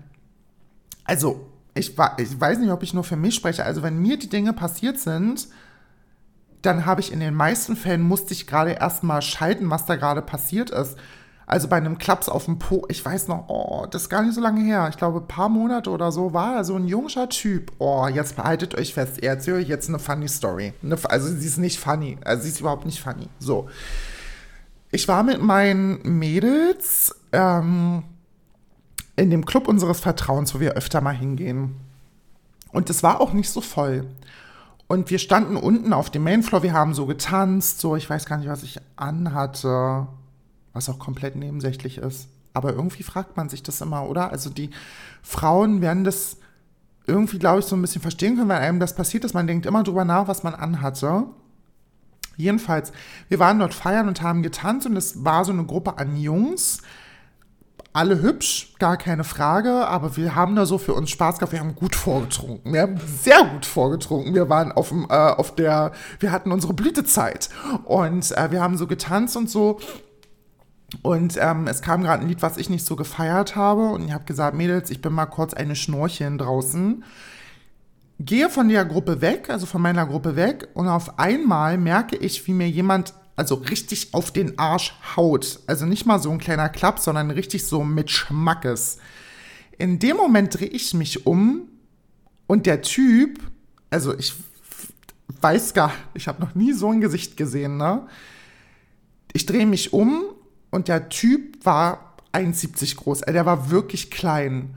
Also, ich, ich weiß nicht, ob ich nur für mich spreche. Also, wenn mir die Dinge passiert sind, dann habe ich in den meisten Fällen, musste ich gerade erstmal schalten, was da gerade passiert ist. Also bei einem Klaps auf dem Po, ich weiß noch, oh, das ist gar nicht so lange her. Ich glaube, ein paar Monate oder so war er so ein junger Typ. Oh, jetzt behaltet euch fest, er erzählt euch jetzt eine funny Story. also sie ist nicht funny, also sie ist überhaupt nicht funny. So. Ich war mit meinen Mädels ähm, in dem Club unseres Vertrauens, wo wir öfter mal hingehen. Und es war auch nicht so voll. Und wir standen unten auf dem Mainfloor, wir haben so getanzt, so, ich weiß gar nicht, was ich anhatte, was auch komplett nebensächlich ist. Aber irgendwie fragt man sich das immer, oder? Also die Frauen werden das irgendwie, glaube ich, so ein bisschen verstehen können, wenn einem das passiert ist. Man denkt immer drüber nach, was man anhatte. Jedenfalls, wir waren dort feiern und haben getanzt und es war so eine Gruppe an Jungs. Alle hübsch, gar keine Frage, aber wir haben da so für uns Spaß gehabt. Wir haben gut vorgetrunken. Wir haben sehr gut vorgetrunken. Wir waren auf, dem, äh, auf der, wir hatten unsere Blütezeit und äh, wir haben so getanzt und so. Und ähm, es kam gerade ein Lied, was ich nicht so gefeiert habe. Und ich habe gesagt, Mädels, ich bin mal kurz eine Schnorcheln draußen gehe von der Gruppe weg, also von meiner Gruppe weg, und auf einmal merke ich, wie mir jemand also richtig auf den Arsch haut. Also nicht mal so ein kleiner Klapp, sondern richtig so mit Schmackes. In dem Moment drehe ich mich um und der Typ, also ich weiß gar, ich habe noch nie so ein Gesicht gesehen, ne? Ich drehe mich um und der Typ war 1,70 groß. Der war wirklich klein.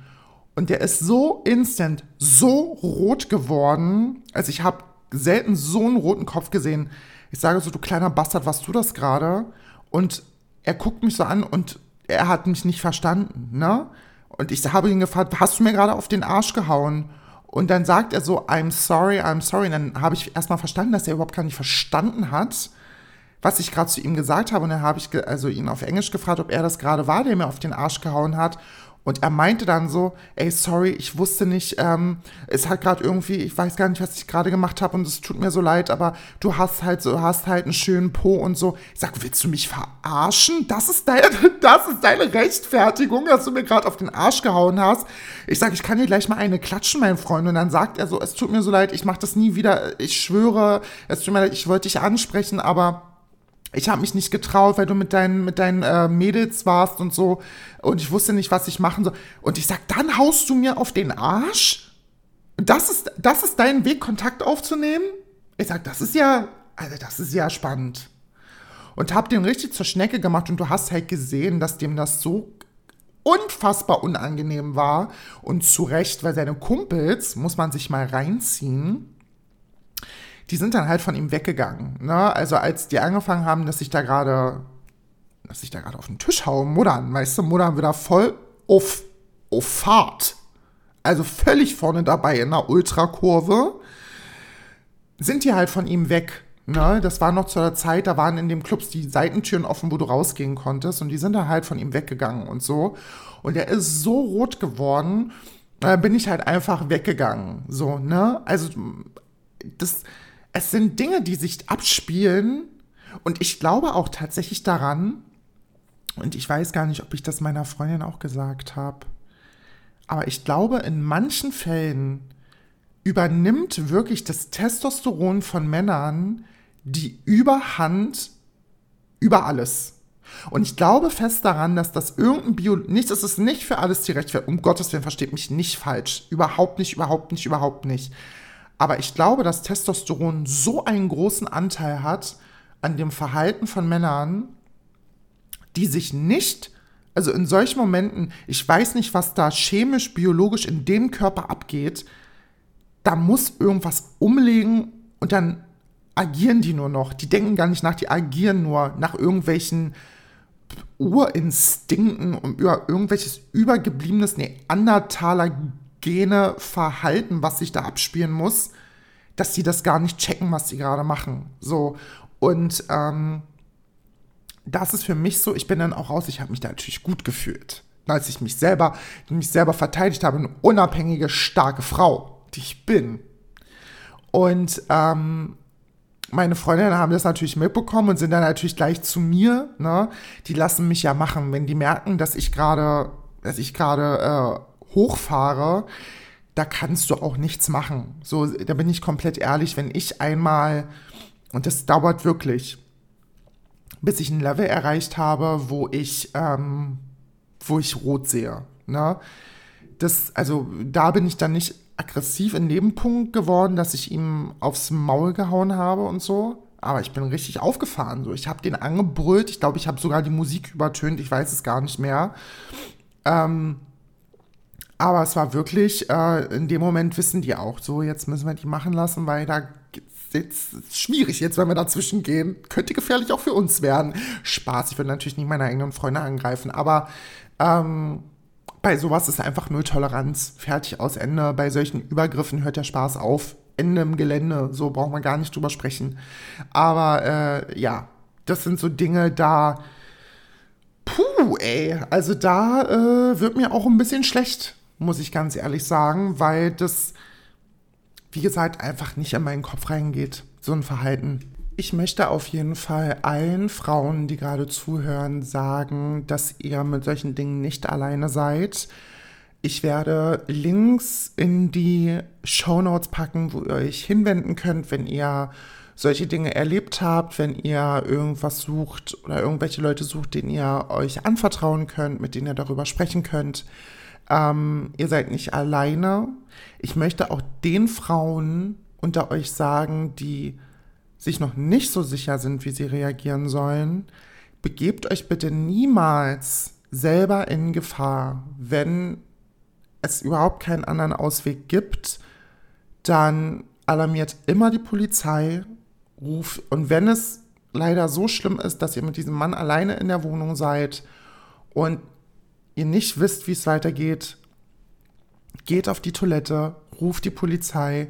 Und der ist so instant, so rot geworden. Also ich habe selten so einen roten Kopf gesehen. Ich sage so, du kleiner Bastard, was du das gerade? Und er guckt mich so an und er hat mich nicht verstanden, ne? Und ich habe ihn gefragt, hast du mir gerade auf den Arsch gehauen? Und dann sagt er so, I'm sorry, I'm sorry. Und dann habe ich erstmal verstanden, dass er überhaupt gar nicht verstanden hat, was ich gerade zu ihm gesagt habe. Und dann habe ich also ihn auf Englisch gefragt, ob er das gerade war, der mir auf den Arsch gehauen hat. Und er meinte dann so, ey, sorry, ich wusste nicht, ähm, es hat gerade irgendwie, ich weiß gar nicht, was ich gerade gemacht habe und es tut mir so leid, aber du hast halt so, hast halt einen schönen Po und so. Ich sag, willst du mich verarschen? Das ist deine, das ist deine Rechtfertigung, dass du mir gerade auf den Arsch gehauen hast. Ich sag, ich kann dir gleich mal eine klatschen, mein Freund. Und dann sagt er so, es tut mir so leid, ich mach das nie wieder. Ich schwöre, es tut mir leid, ich wollte dich ansprechen, aber ich habe mich nicht getraut, weil du mit deinen, mit deinen äh, Mädels warst und so. Und ich wusste nicht, was ich machen soll. Und ich sag, dann haust du mir auf den Arsch? Das ist, das ist dein Weg, Kontakt aufzunehmen? Ich sag, das ist ja, also das ist ja spannend. Und hab den richtig zur Schnecke gemacht und du hast halt gesehen, dass dem das so unfassbar unangenehm war. Und zu Recht, weil seine Kumpels, muss man sich mal reinziehen, die sind dann halt von ihm weggegangen. Ne? Also als die angefangen haben, dass ich da gerade, dass ich da gerade auf den Tisch haue, muddern, weißt du, muddern wieder voll auf, auf Fahrt. Also völlig vorne dabei in der Ultrakurve. Sind die halt von ihm weg. Ne, das war noch zu der Zeit, da waren in dem Clubs die Seitentüren offen, wo du rausgehen konntest. Und die sind da halt von ihm weggegangen und so. Und er ist so rot geworden, da bin ich halt einfach weggegangen. So, ne? Also, das, es sind Dinge, die sich abspielen. Und ich glaube auch tatsächlich daran, und ich weiß gar nicht, ob ich das meiner Freundin auch gesagt habe, aber ich glaube, in manchen Fällen übernimmt wirklich das Testosteron von Männern die Überhand über alles. Und ich glaube fest daran, dass das irgendein Bio, nicht, es ist nicht für alles die Rechtfertigung, um Gottes Willen, versteht mich nicht falsch. Überhaupt nicht, überhaupt nicht, überhaupt nicht. Aber ich glaube, dass Testosteron so einen großen Anteil hat an dem Verhalten von Männern, die sich nicht, also in solchen Momenten, ich weiß nicht, was da chemisch, biologisch in dem Körper abgeht, da muss irgendwas umlegen und dann agieren die nur noch. Die denken gar nicht nach, die agieren nur nach irgendwelchen Urinstinkten und über irgendwelches übergebliebenes Neandertaler Gene Verhalten, was sich da abspielen muss, dass sie das gar nicht checken, was sie gerade machen. So und ähm, das ist für mich so. Ich bin dann auch raus. Ich habe mich da natürlich gut gefühlt, als ich mich selber, mich selber verteidigt habe, eine unabhängige, starke Frau, die ich bin. Und ähm, meine Freundinnen haben das natürlich mitbekommen und sind dann natürlich gleich zu mir. Ne? Die lassen mich ja machen, wenn die merken, dass ich gerade, dass ich gerade äh, hochfahre. Da kannst du auch nichts machen. So, da bin ich komplett ehrlich, wenn ich einmal und das dauert wirklich, bis ich ein Level erreicht habe, wo ich, ähm, wo ich rot sehe. Ne? Das, also da bin ich dann nicht aggressiv in dem Punkt geworden, dass ich ihm aufs Maul gehauen habe und so. Aber ich bin richtig aufgefahren. So. Ich habe den angebrüllt. Ich glaube, ich habe sogar die Musik übertönt. Ich weiß es gar nicht mehr. Ähm, aber es war wirklich, äh, in dem Moment wissen die auch, so, jetzt müssen wir die machen lassen, weil da jetzt schwierig jetzt, wenn wir dazwischen gehen. Könnte gefährlich auch für uns werden. Spaß, ich würde natürlich nicht meine eigenen Freunde angreifen, aber ähm, bei sowas ist einfach null Toleranz. Fertig aus Ende. Bei solchen Übergriffen hört der Spaß auf. Ende im Gelände. So braucht man gar nicht drüber sprechen. Aber äh, ja, das sind so Dinge, da. Puh, ey. Also da äh, wird mir auch ein bisschen schlecht, muss ich ganz ehrlich sagen, weil das, wie gesagt, einfach nicht in meinen Kopf reingeht. So ein Verhalten. Ich möchte auf jeden Fall allen Frauen, die gerade zuhören, sagen, dass ihr mit solchen Dingen nicht alleine seid. Ich werde Links in die Show Notes packen, wo ihr euch hinwenden könnt, wenn ihr solche Dinge erlebt habt, wenn ihr irgendwas sucht oder irgendwelche Leute sucht, denen ihr euch anvertrauen könnt, mit denen ihr darüber sprechen könnt. Ähm, ihr seid nicht alleine. Ich möchte auch den Frauen unter euch sagen, die sich noch nicht so sicher sind, wie sie reagieren sollen, begebt euch bitte niemals selber in Gefahr. Wenn es überhaupt keinen anderen Ausweg gibt, dann alarmiert immer die Polizei, ruft und wenn es leider so schlimm ist, dass ihr mit diesem Mann alleine in der Wohnung seid und ihr nicht wisst, wie es weitergeht, geht auf die Toilette, ruft die Polizei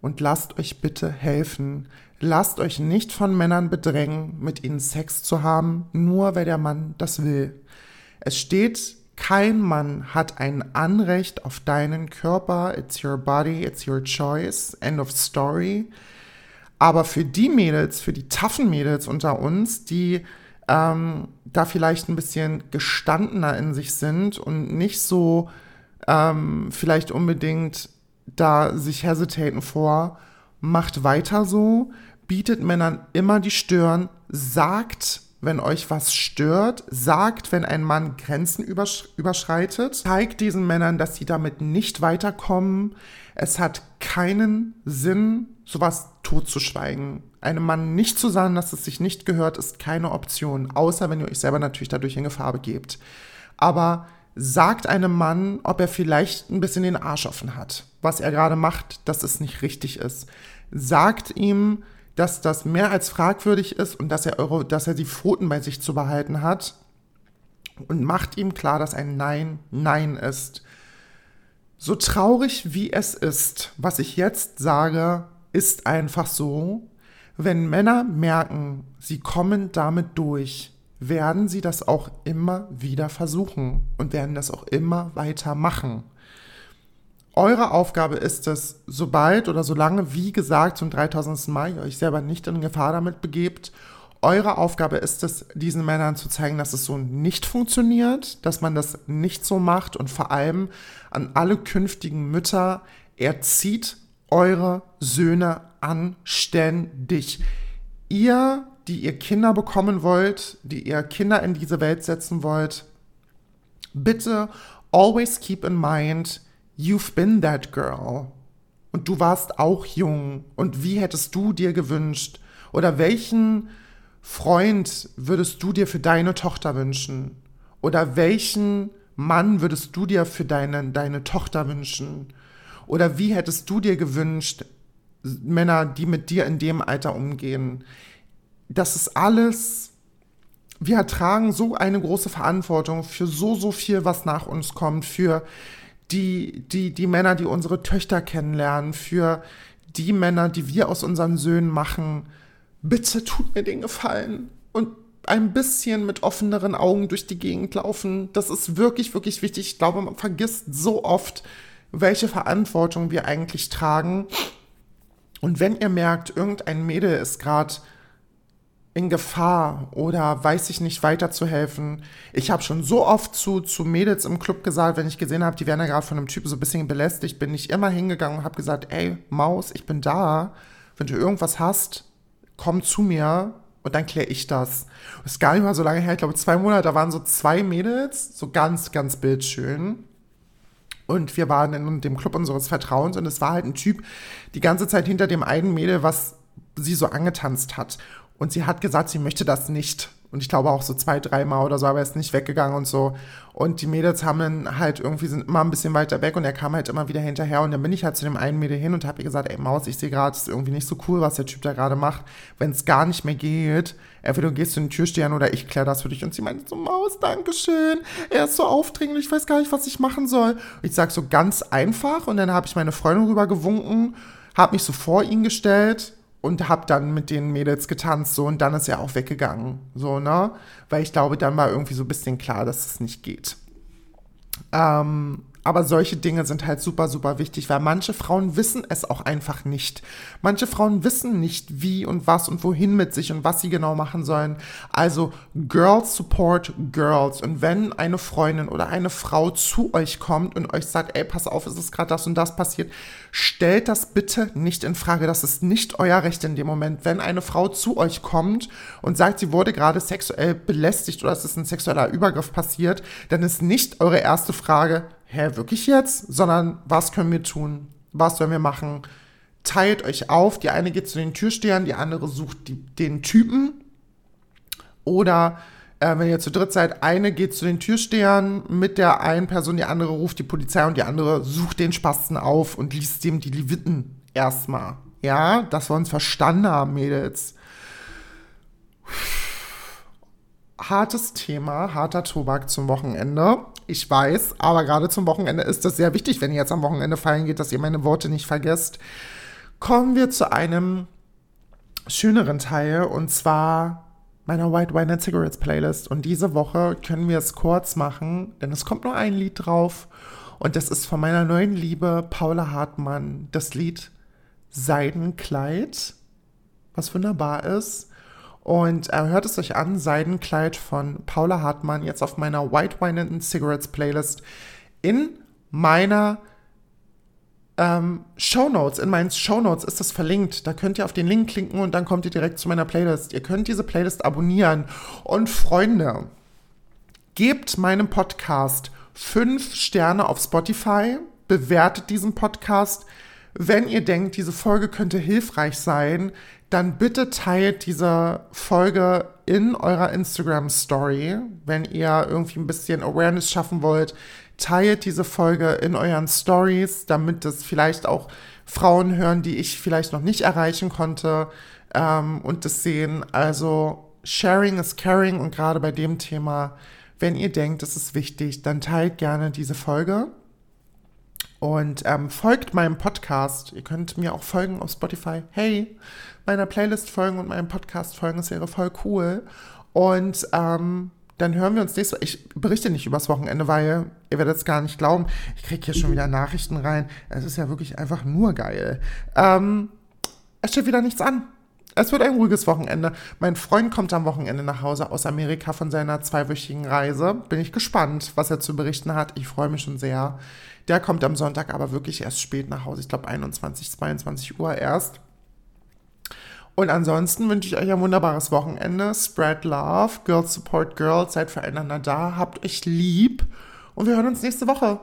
und lasst euch bitte helfen. Lasst euch nicht von Männern bedrängen, mit ihnen Sex zu haben, nur weil der Mann das will. Es steht, kein Mann hat ein Anrecht auf deinen Körper. It's your body, it's your choice. End of story. Aber für die Mädels, für die taffen Mädels unter uns, die ähm, da vielleicht ein bisschen gestandener in sich sind und nicht so ähm, vielleicht unbedingt da sich hesitaten vor, macht weiter so bietet Männern immer die Stirn, sagt, wenn euch was stört, sagt, wenn ein Mann Grenzen übersch überschreitet, zeigt diesen Männern, dass sie damit nicht weiterkommen. Es hat keinen Sinn, sowas totzuschweigen. Einem Mann nicht zu sagen, dass es sich nicht gehört, ist keine Option, außer wenn ihr euch selber natürlich dadurch in Gefahr begebt. Aber sagt einem Mann, ob er vielleicht ein bisschen den Arsch offen hat. Was er gerade macht, dass es nicht richtig ist. Sagt ihm, dass das mehr als fragwürdig ist und dass er, eure, dass er die Pfoten bei sich zu behalten hat. Und macht ihm klar, dass ein Nein Nein ist. So traurig wie es ist, was ich jetzt sage, ist einfach so, wenn Männer merken, sie kommen damit durch, werden sie das auch immer wieder versuchen und werden das auch immer weiter machen. Eure Aufgabe ist es, sobald oder solange, wie gesagt, zum 3000. Mal ihr euch selber nicht in Gefahr damit begebt, eure Aufgabe ist es, diesen Männern zu zeigen, dass es so nicht funktioniert, dass man das nicht so macht und vor allem an alle künftigen Mütter, erzieht eure Söhne anständig. Ihr die ihr Kinder bekommen wollt, die ihr Kinder in diese Welt setzen wollt, bitte always keep in mind, you've been that girl. Und du warst auch jung. Und wie hättest du dir gewünscht? Oder welchen Freund würdest du dir für deine Tochter wünschen? Oder welchen Mann würdest du dir für deine, deine Tochter wünschen? Oder wie hättest du dir gewünscht, Männer, die mit dir in dem Alter umgehen? das ist alles, wir ertragen so eine große Verantwortung für so, so viel, was nach uns kommt, für die, die, die Männer, die unsere Töchter kennenlernen, für die Männer, die wir aus unseren Söhnen machen. Bitte tut mir den Gefallen und ein bisschen mit offeneren Augen durch die Gegend laufen. Das ist wirklich, wirklich wichtig. Ich glaube, man vergisst so oft, welche Verantwortung wir eigentlich tragen. Und wenn ihr merkt, irgendein Mädel ist gerade in Gefahr oder weiß ich nicht weiterzuhelfen. Ich habe schon so oft zu, zu Mädels im Club gesagt, wenn ich gesehen habe, die werden ja gerade von einem Typen so ein bisschen belästigt, bin ich immer hingegangen und habe gesagt, ey, Maus, ich bin da. Wenn du irgendwas hast, komm zu mir und dann kläre ich das. Das ist gar nicht mal so lange her, ich glaube zwei Monate, da waren so zwei Mädels, so ganz, ganz bildschön. Und wir waren in dem Club unseres Vertrauens und es war halt ein Typ die ganze Zeit hinter dem einen Mädel, was sie so angetanzt hat. Und sie hat gesagt, sie möchte das nicht. Und ich glaube auch so zwei, dreimal oder so, aber er ist nicht weggegangen und so. Und die Mädels haben dann halt irgendwie sind immer ein bisschen weiter weg und er kam halt immer wieder hinterher. Und dann bin ich halt zu dem einen Mädel hin und habe ihr gesagt, ey Maus, ich sehe gerade, es ist irgendwie nicht so cool, was der Typ da gerade macht. Wenn es gar nicht mehr geht, entweder du gehst zu den Türstehern oder ich kläre das für dich. Und sie meinte so, Maus, Dankeschön. Er ist so aufdringlich, ich weiß gar nicht, was ich machen soll. Und ich sag so ganz einfach und dann habe ich meine Freundin rüber gewunken, habe mich so vor ihn gestellt und hab dann mit den Mädels getanzt so und dann ist er auch weggegangen so ne? Weil ich glaube dann war irgendwie so ein bisschen klar dass es nicht geht. Ähm, aber solche Dinge sind halt super, super wichtig, weil manche Frauen wissen es auch einfach nicht. Manche Frauen wissen nicht, wie und was und wohin mit sich und was sie genau machen sollen. Also Girls support Girls. Und wenn eine Freundin oder eine Frau zu euch kommt und euch sagt, ey, pass auf, es ist gerade das und das passiert, stellt das bitte nicht in Frage. Das ist nicht euer Recht in dem Moment. Wenn eine Frau zu euch kommt und sagt, sie wurde gerade sexuell belästigt oder es ist ein sexueller Übergriff passiert, dann ist nicht eure erste Frage, hä, wirklich jetzt? Sondern was können wir tun? Was sollen wir machen? Teilt euch auf. Die eine geht zu den Türstehern, die andere sucht die, den Typen. Oder äh, wenn ihr zu dritt seid, eine geht zu den Türstehern mit der einen Person, die andere ruft die Polizei und die andere sucht den Spasten auf und liest dem die Leviten erstmal. Ja, dass wir uns verstanden haben, Mädels. Hartes Thema, harter Tobak zum Wochenende. Ich weiß, aber gerade zum Wochenende ist das sehr wichtig, wenn ihr jetzt am Wochenende feiern geht, dass ihr meine Worte nicht vergesst. Kommen wir zu einem schöneren Teil und zwar meiner White Wine and Cigarettes Playlist. Und diese Woche können wir es kurz machen, denn es kommt nur ein Lied drauf und das ist von meiner neuen Liebe Paula Hartmann. Das Lied Seidenkleid, was wunderbar ist. Und äh, hört es euch an, Seidenkleid von Paula Hartmann, jetzt auf meiner White Wine and Cigarettes Playlist in meiner ähm, Show Notes, in meinen Show Notes ist das verlinkt. Da könnt ihr auf den Link klicken und dann kommt ihr direkt zu meiner Playlist. Ihr könnt diese Playlist abonnieren. Und Freunde, gebt meinem Podcast fünf Sterne auf Spotify, bewertet diesen Podcast wenn ihr denkt, diese Folge könnte hilfreich sein, dann bitte teilt diese Folge in eurer Instagram Story, wenn ihr irgendwie ein bisschen Awareness schaffen wollt. Teilt diese Folge in euren Stories, damit es vielleicht auch Frauen hören, die ich vielleicht noch nicht erreichen konnte ähm, und das sehen. Also Sharing is Caring und gerade bei dem Thema, wenn ihr denkt, es ist wichtig, dann teilt gerne diese Folge. Und ähm, folgt meinem Podcast. Ihr könnt mir auch folgen auf Spotify. Hey, meiner Playlist folgen und meinem Podcast folgen. Das wäre voll cool. Und ähm, dann hören wir uns nächste Woche. Ich berichte nicht übers Wochenende, weil ihr werdet es gar nicht glauben. Ich kriege hier schon wieder Nachrichten rein. Es ist ja wirklich einfach nur geil. Ähm, es steht wieder nichts an. Es wird ein ruhiges Wochenende. Mein Freund kommt am Wochenende nach Hause aus Amerika von seiner zweiwöchigen Reise. Bin ich gespannt, was er zu berichten hat. Ich freue mich schon sehr. Der kommt am Sonntag aber wirklich erst spät nach Hause. Ich glaube 21, 22 Uhr erst. Und ansonsten wünsche ich euch ein wunderbares Wochenende. Spread Love, Girls Support Girls, seid füreinander da, habt euch lieb und wir hören uns nächste Woche.